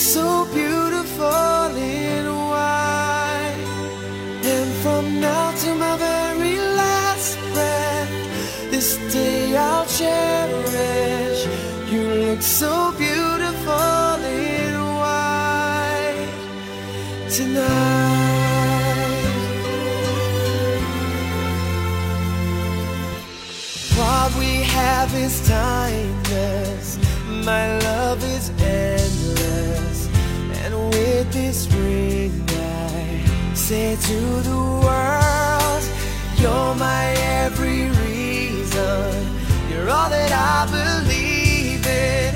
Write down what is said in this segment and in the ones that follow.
so beautiful in white. And from now to my very last breath, this day I'll cherish. You look so beautiful in white tonight. What we have is timeless. My love is say to the world, You're my every reason. You're all that I believe in.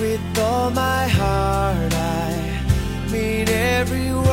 With all my heart, I mean every word.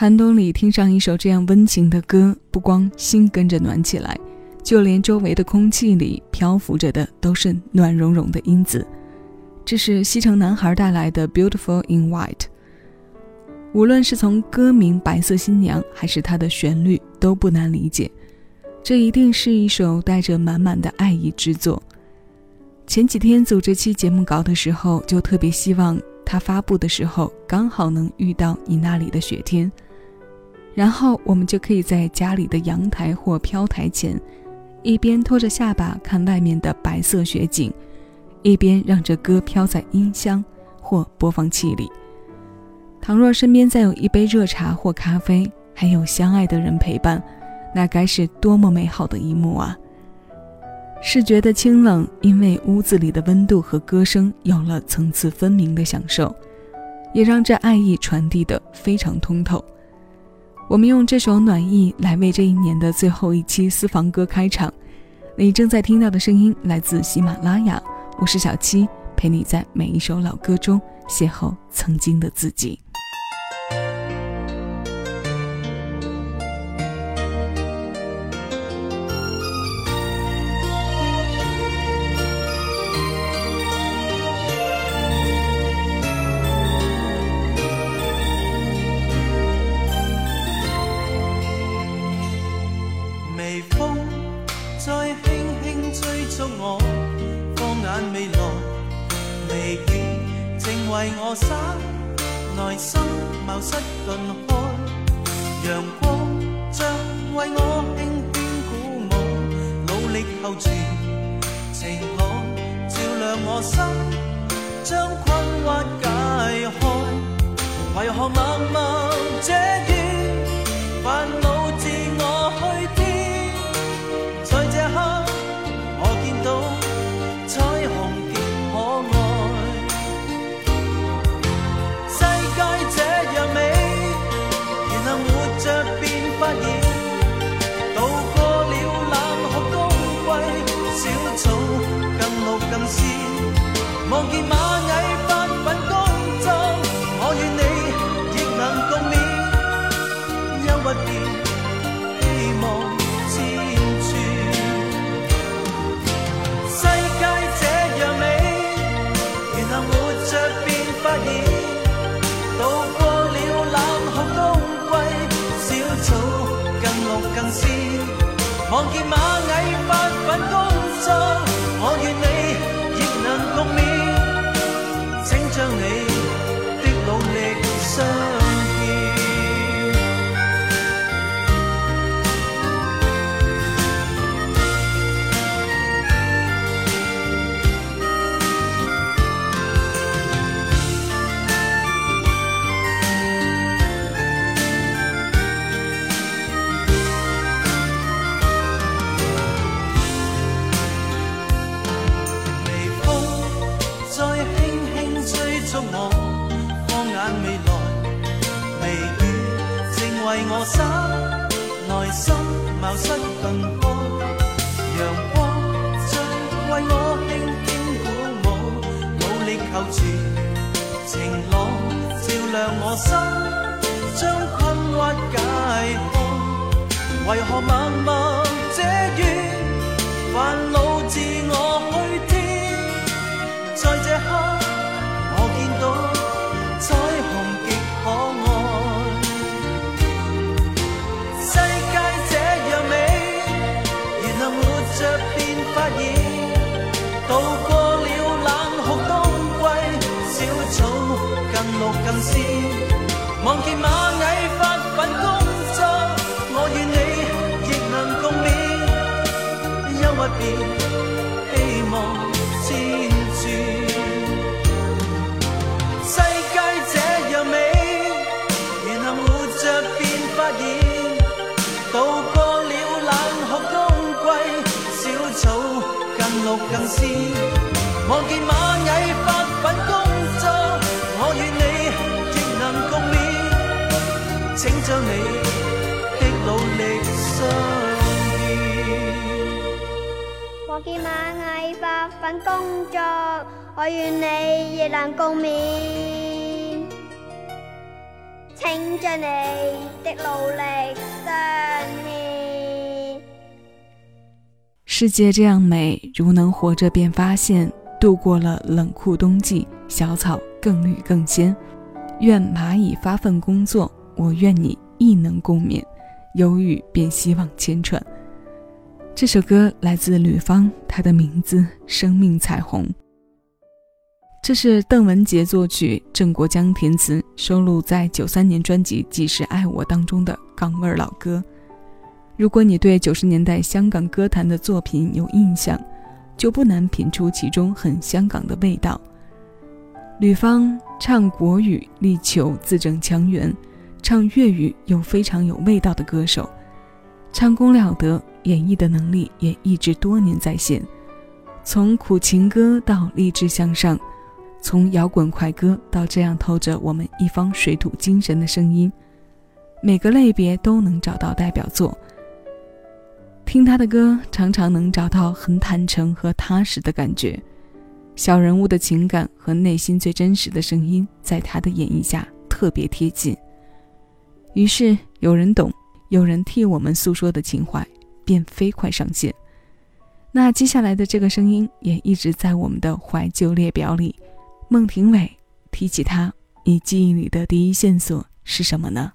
寒冬里听上一首这样温情的歌，不光心跟着暖起来，就连周围的空气里漂浮着的都是暖融融的因子。这是西城男孩带来的《Beautiful in White》。无论是从歌名《白色新娘》，还是它的旋律，都不难理解。这一定是一首带着满满的爱意之作。前几天组织期节目稿的时候，就特别希望它发布的时候刚好能遇到你那里的雪天。然后我们就可以在家里的阳台或飘台前，一边托着下巴看外面的白色雪景，一边让这歌飘在音箱或播放器里。倘若身边再有一杯热茶或咖啡，还有相爱的人陪伴，那该是多么美好的一幕啊！视觉的清冷，因为屋子里的温度和歌声有了层次分明的享受，也让这爱意传递得非常通透。我们用这首《暖意》来为这一年的最后一期私房歌开场。你正在听到的声音来自喜马拉雅，我是小七，陪你在每一首老歌中邂逅曾经的自己。情朗照亮我心，将困惑解开。为何默默这夜，烦恼。望千串，世界这样美，然来活着便发现，度过了冷酷冬季，小草更绿更鲜，失更开，阳光在为我轻轻鼓舞，努力求全晴朗照亮我心，将困惑解开。为何默默？望见蚂蚁发奋工作，我与你亦能共勉，请将你的努力相勉。望见蚂蚁发奋工作，我与你亦能共勉，请将你的努力相。世界这样美，如能活着便发现，度过了冷酷冬季，小草更绿更鲜。愿蚂蚁发奋工作，我愿你亦能共勉。忧郁便希望，前传。这首歌来自吕方，他的名字《生命彩虹》。这是邓文杰作曲，郑国江填词，收录在九三年专辑《即时爱我》当中的港味老歌。如果你对九十年代香港歌坛的作品有印象，就不难品出其中很香港的味道。吕方唱国语力求字正腔圆，唱粤语又非常有味道的歌手，唱功了得，演绎的能力也一直多年在线。从苦情歌到励志向上，从摇滚快歌到这样透着我们一方水土精神的声音，每个类别都能找到代表作。听他的歌，常常能找到很坦诚和踏实的感觉。小人物的情感和内心最真实的声音，在他的演绎下特别贴近。于是有人懂，有人替我们诉说的情怀，便飞快上线。那接下来的这个声音，也一直在我们的怀旧列表里。孟庭苇提起他，你记忆里的第一线索是什么呢？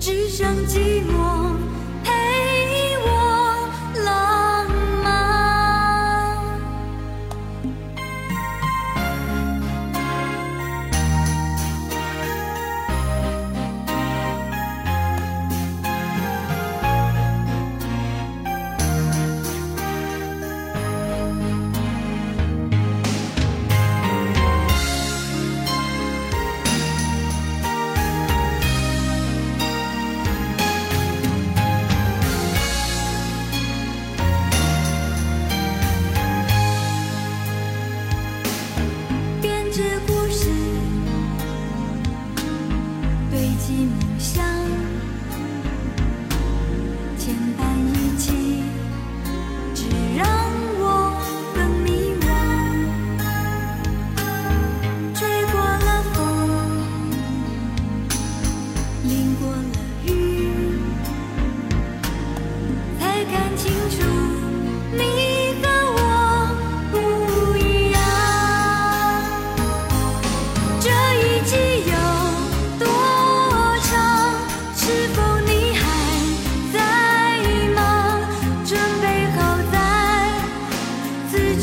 只剩寂寞。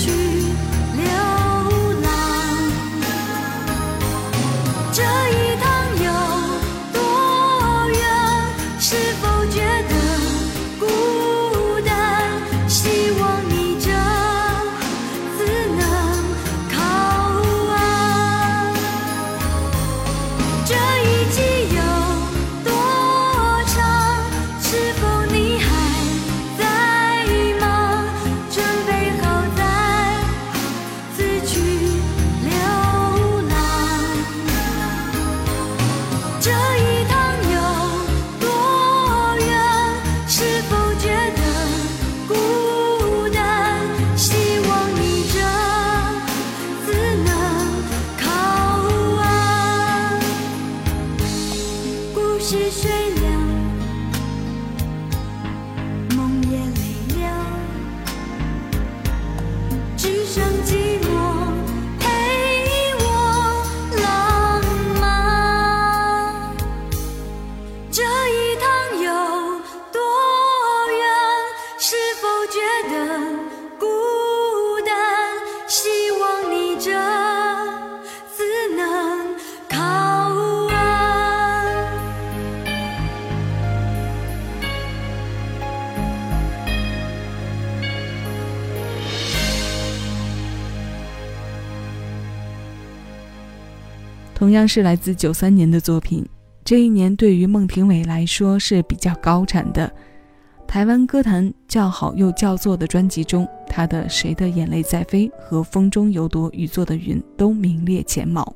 you. 同样是来自九三年的作品，这一年对于孟庭苇来说是比较高产的。台湾歌坛叫好又叫座的专辑中，她的《谁的眼泪在飞》和《风中有朵雨做的云》都名列前茅。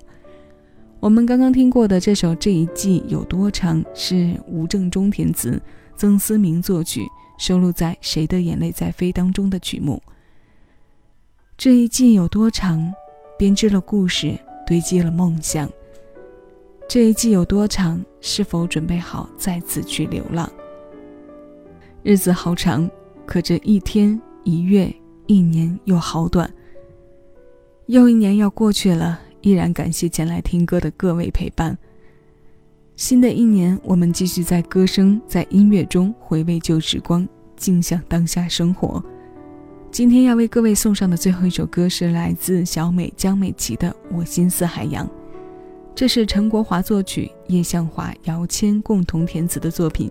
我们刚刚听过的这首《这一季有多长》，是吴正中填词、曾思明作曲，收录在《谁的眼泪在飞》当中的曲目。这一季有多长，编织了故事。堆积了梦想。这一季有多长？是否准备好再次去流浪？日子好长，可这一天、一月、一年又好短。又一年要过去了，依然感谢前来听歌的各位陪伴。新的一年，我们继续在歌声、在音乐中回味旧时光，静享当下生活。今天要为各位送上的最后一首歌是来自小美江美琪的《我心似海洋》，这是陈国华作曲、叶向华、姚谦共同填词的作品。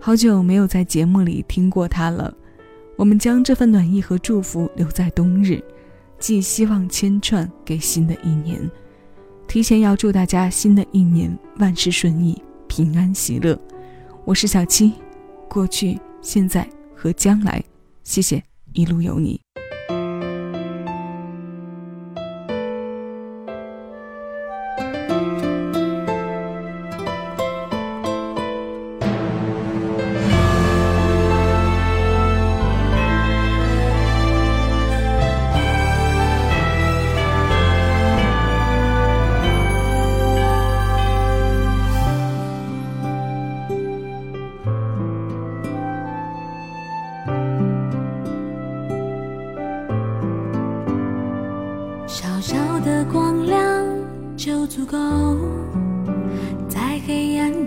好久没有在节目里听过它了，我们将这份暖意和祝福留在冬日，寄希望千串给新的一年。提前要祝大家新的一年万事顺意、平安喜乐。我是小七，过去、现在和将来，谢谢。一路有你。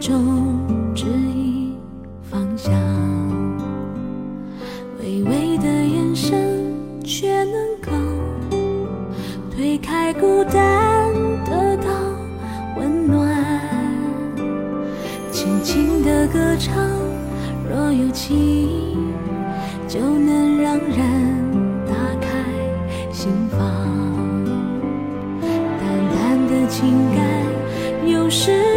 中指引方向，微微的眼神却能够推开孤单，得到温暖。轻轻的歌唱，若有情就能让人打开心房。淡淡的情感，有时。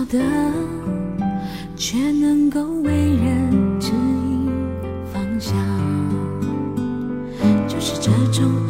小的，却能够为人指引方向，就是这种。